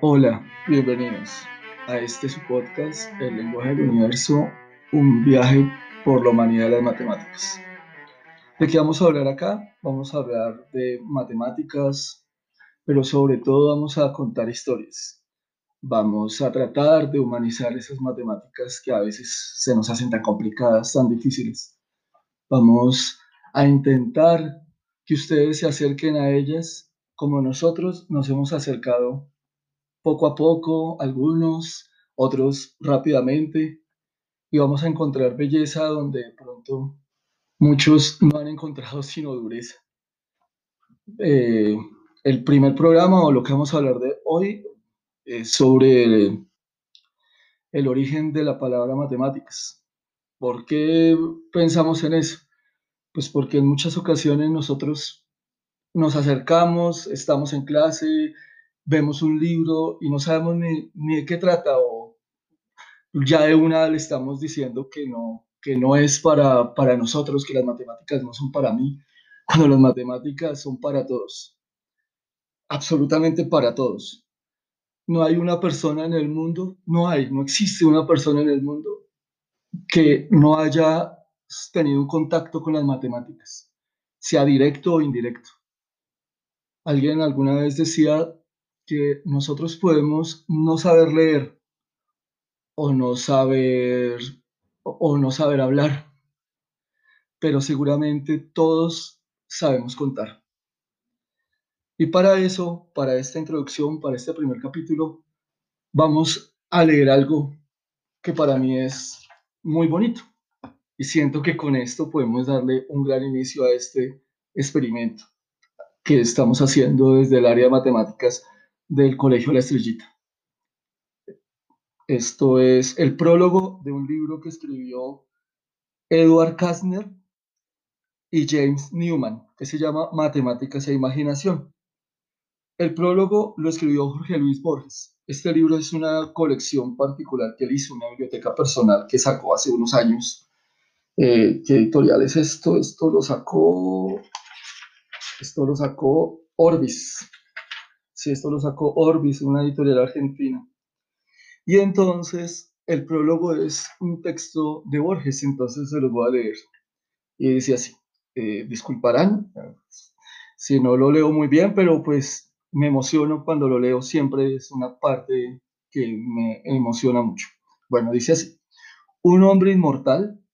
Hola, bienvenidos a este su podcast, El lenguaje del universo, un viaje por la humanidad de las matemáticas. ¿De qué vamos a hablar acá? Vamos a hablar de matemáticas, pero sobre todo vamos a contar historias. Vamos a tratar de humanizar esas matemáticas que a veces se nos hacen tan complicadas, tan difíciles. Vamos a intentar que ustedes se acerquen a ellas como nosotros nos hemos acercado poco a poco, algunos, otros rápidamente, y vamos a encontrar belleza donde de pronto muchos no han encontrado sino dureza. Eh, el primer programa o lo que vamos a hablar de hoy es sobre el, el origen de la palabra matemáticas. ¿Por qué pensamos en eso? Pues porque en muchas ocasiones nosotros nos acercamos, estamos en clase, vemos un libro y no sabemos ni, ni, de qué trata o ya de una le estamos diciendo que no, que no es para, para nosotros, que las matemáticas no son para mí, cuando las matemáticas son para todos, absolutamente para todos. No hay una persona en el mundo, no hay, no existe una persona en el mundo que no haya tenido un contacto con las matemáticas, sea directo o indirecto. Alguien alguna vez decía que nosotros podemos no saber leer o no saber o no saber hablar, pero seguramente todos sabemos contar. Y para eso, para esta introducción, para este primer capítulo, vamos a leer algo que para mí es muy bonito. Y siento que con esto podemos darle un gran inicio a este experimento que estamos haciendo desde el área de matemáticas del Colegio La Estrellita. Esto es el prólogo de un libro que escribió Edward Kastner y James Newman, que se llama Matemáticas e Imaginación. El prólogo lo escribió Jorge Luis Borges. Este libro es una colección particular que él hizo, una biblioteca personal que sacó hace unos años. Eh, ¿Qué editorial es esto? Esto lo sacó, esto lo sacó Orbis. Sí, esto lo sacó Orbis, una editorial argentina. Y entonces el prólogo es un texto de Borges, entonces se los voy a leer. Y dice así, eh, disculparán si no lo leo muy bien, pero pues me emociono cuando lo leo, siempre es una parte que me emociona mucho. Bueno, dice así, un hombre inmortal,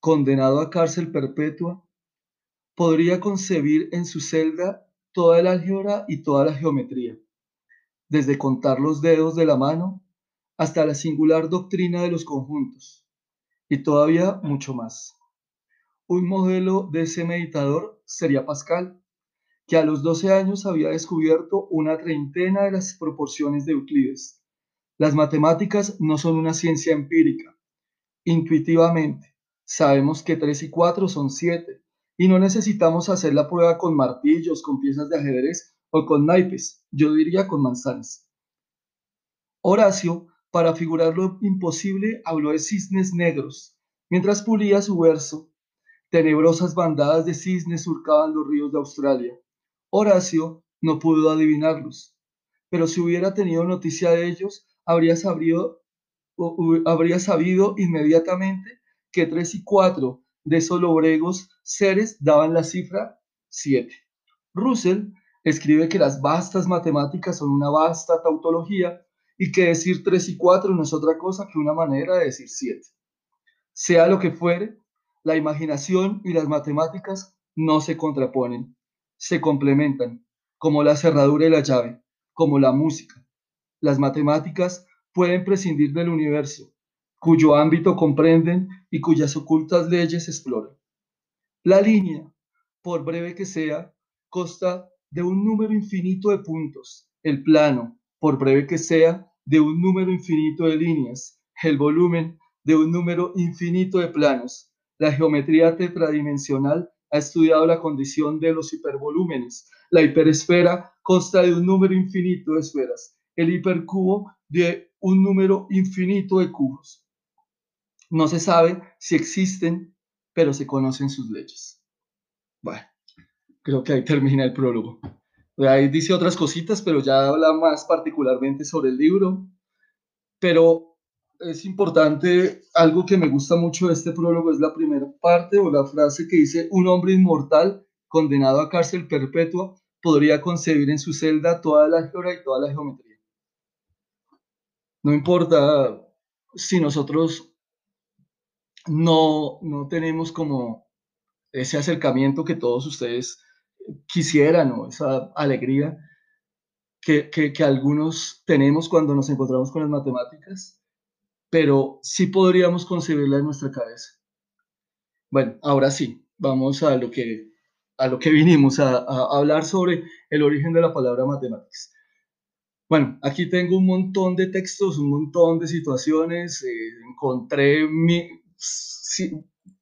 condenado a cárcel perpetua, podría concebir en su celda toda el álgebra y toda la geometría, desde contar los dedos de la mano hasta la singular doctrina de los conjuntos, y todavía mucho más. Un modelo de ese meditador sería Pascal, que a los 12 años había descubierto una treintena de las proporciones de Euclides. Las matemáticas no son una ciencia empírica. Intuitivamente, sabemos que 3 y 4 son 7, y no necesitamos hacer la prueba con martillos, con piezas de ajedrez o con naipes, yo diría con manzanas. Horacio, para figurar lo imposible, habló de cisnes negros. Mientras pulía su verso, tenebrosas bandadas de cisnes surcaban los ríos de Australia. Horacio no pudo adivinarlos, pero si hubiera tenido noticia de ellos, habría sabido, habría sabido inmediatamente que tres y cuatro de esos lobregos seres daban la cifra 7. Russell escribe que las vastas matemáticas son una vasta tautología y que decir 3 y 4 no es otra cosa que una manera de decir 7. Sea lo que fuere, la imaginación y las matemáticas no se contraponen, se complementan, como la cerradura y la llave, como la música. Las matemáticas pueden prescindir del universo, cuyo ámbito comprenden y cuyas ocultas leyes exploran. La línea, por breve que sea, consta de un número infinito de puntos. El plano, por breve que sea, de un número infinito de líneas. El volumen, de un número infinito de planos. La geometría tetradimensional ha estudiado la condición de los hipervolúmenes. La hiperesfera consta de un número infinito de esferas. el hipercubo de un número infinito de cubos. No se sabe si existen, pero se conocen sus leyes. Bueno, creo que ahí termina el prólogo. Ahí dice otras cositas, pero ya habla más particularmente sobre el libro. Pero es importante, algo que me gusta mucho de este prólogo es la primera parte o la frase que dice, un hombre inmortal condenado a cárcel perpetua podría concebir en su celda toda la álgebra y toda la geometría. No importa si nosotros no, no tenemos como ese acercamiento que todos ustedes quisieran o esa alegría que, que, algunos tenemos cuando nos encontramos con las matemáticas, pero sí podríamos concebirla en nuestra cabeza. Bueno, ahora sí, vamos a lo que, a lo que vinimos, a, a hablar sobre el origen de la palabra matemáticas. Bueno, aquí tengo un montón de textos, un montón de situaciones, eh, encontré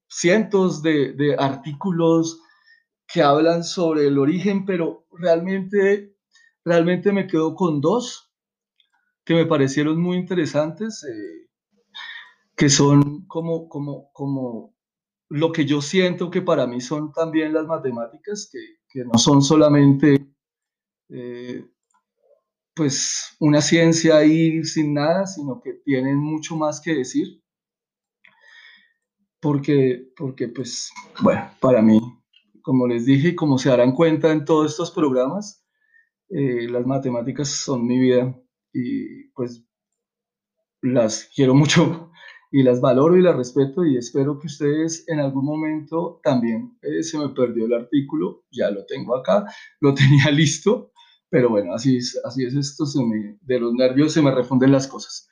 cientos de, artículos que hablan sobre el origen, pero realmente, realmente me quedo con dos que me parecieron muy interesantes, eh, que son como, como, como lo que yo siento que para mí son también las matemáticas, que, no son solamente eh, pues una ciencia ahí sin nada, sino que tienen mucho más que decir. Porque, porque pues, bueno, para mí, como les dije, como se darán cuenta en todos estos programas, eh, las matemáticas son mi vida y pues las quiero mucho y las valoro y las respeto y espero que ustedes en algún momento también eh, se me perdió el artículo, ya lo tengo acá, lo tenía listo, pero bueno, así es, así es esto, de los nervios se me refunden las cosas.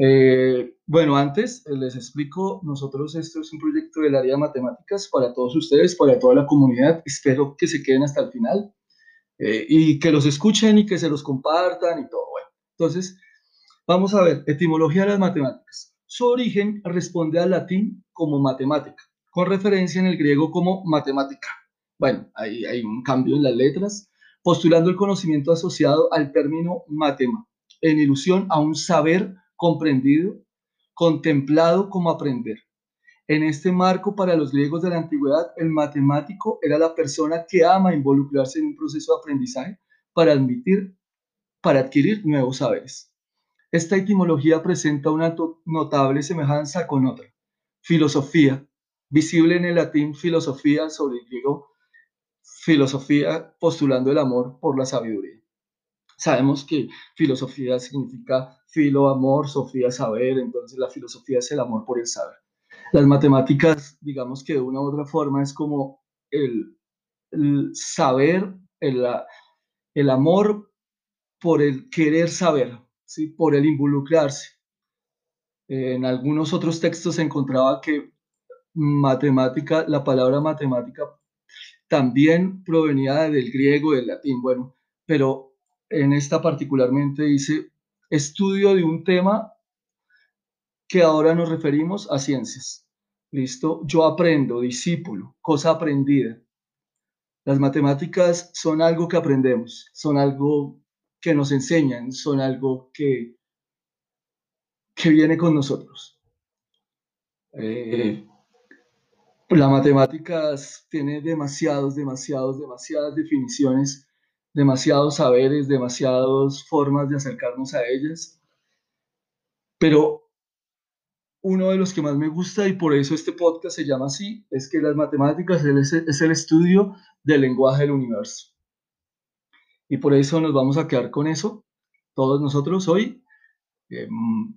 Eh, bueno, antes eh, les explico, nosotros esto es un proyecto del área de matemáticas para todos ustedes, para toda la comunidad, espero que se queden hasta el final eh, y que los escuchen y que se los compartan y todo. Bueno, entonces, vamos a ver, etimología de las matemáticas. Su origen responde al latín como matemática, con referencia en el griego como matemática. Bueno, ahí hay un cambio en las letras, postulando el conocimiento asociado al término matema, en ilusión a un saber comprendido, contemplado como aprender. En este marco, para los griegos de la antigüedad, el matemático era la persona que ama involucrarse en un proceso de aprendizaje para admitir, para adquirir nuevos saberes. Esta etimología presenta una notable semejanza con otra, filosofía, visible en el latín filosofía sobre el griego filosofía postulando el amor por la sabiduría. Sabemos que filosofía significa filo, amor, sofía, saber, entonces la filosofía es el amor por el saber. Las matemáticas, digamos que de una u otra forma es como el, saber, el, amor por el querer saber, ¿sí? por el involucrarse. En algunos otros textos se encontraba que matemática, la palabra matemática también provenía del griego, del latín, bueno, pero en esta particularmente dice estudio de un tema que ahora nos referimos a ciencias. ¿Listo? Yo aprendo, discípulo, cosa aprendida. Las matemáticas son algo que aprendemos, son algo que nos enseñan, son algo que, que viene con nosotros. Eh, la matemáticas tiene demasiados, demasiados, demasiadas definiciones, demasiados saberes, demasiadas formas de acercarnos a ellas. Pero uno de los que más me gusta y por eso este podcast se llama así, es que las matemáticas es el estudio del lenguaje del universo. Y por eso nos vamos a quedar con eso, todos nosotros hoy, em,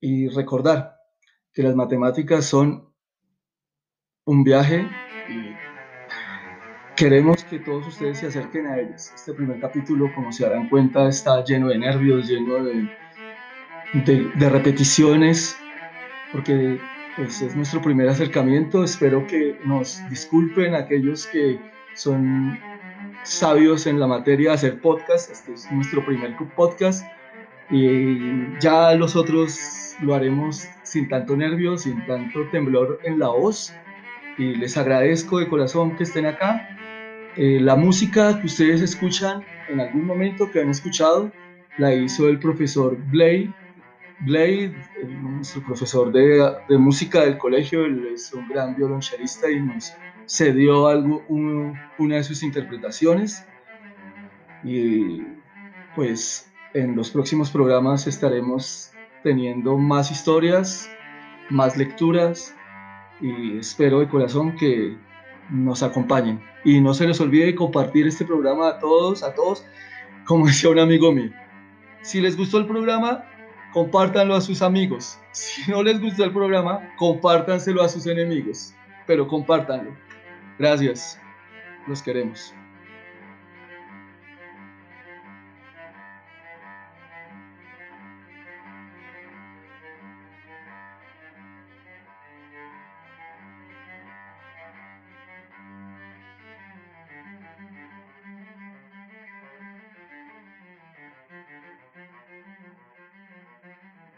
y recordar que las matemáticas son un viaje y queremos que todos ustedes se acerquen a ellas. Este primer capítulo, como se darán cuenta, está lleno de nervios, lleno de, de, repeticiones, porque pues, es nuestro primer acercamiento. Espero que nos disculpen aquellos que son sabios en la materia de hacer podcast. Este es nuestro primer podcast y ya los otros lo haremos sin tanto nervio, sin tanto temblor en la voz y les agradezco de corazón que estén acá. Eh, la música que ustedes escuchan en algún momento, que han escuchado, la hizo el profesor Blade, Blade nuestro profesor de, de, música del colegio, él es un gran violonchelista y nos cedió algo, una de sus interpretaciones. Y pues en los próximos programas estaremos teniendo más historias, más lecturas y espero de corazón que nos acompañen. Y no se les olvide compartir este programa a todos, a todos, como decía un amigo mío. Si les gustó el programa, compártanlo a sus amigos. Si no les gustó el programa, compártanselo a sus enemigos. Pero compártanlo. Gracias. Los queremos.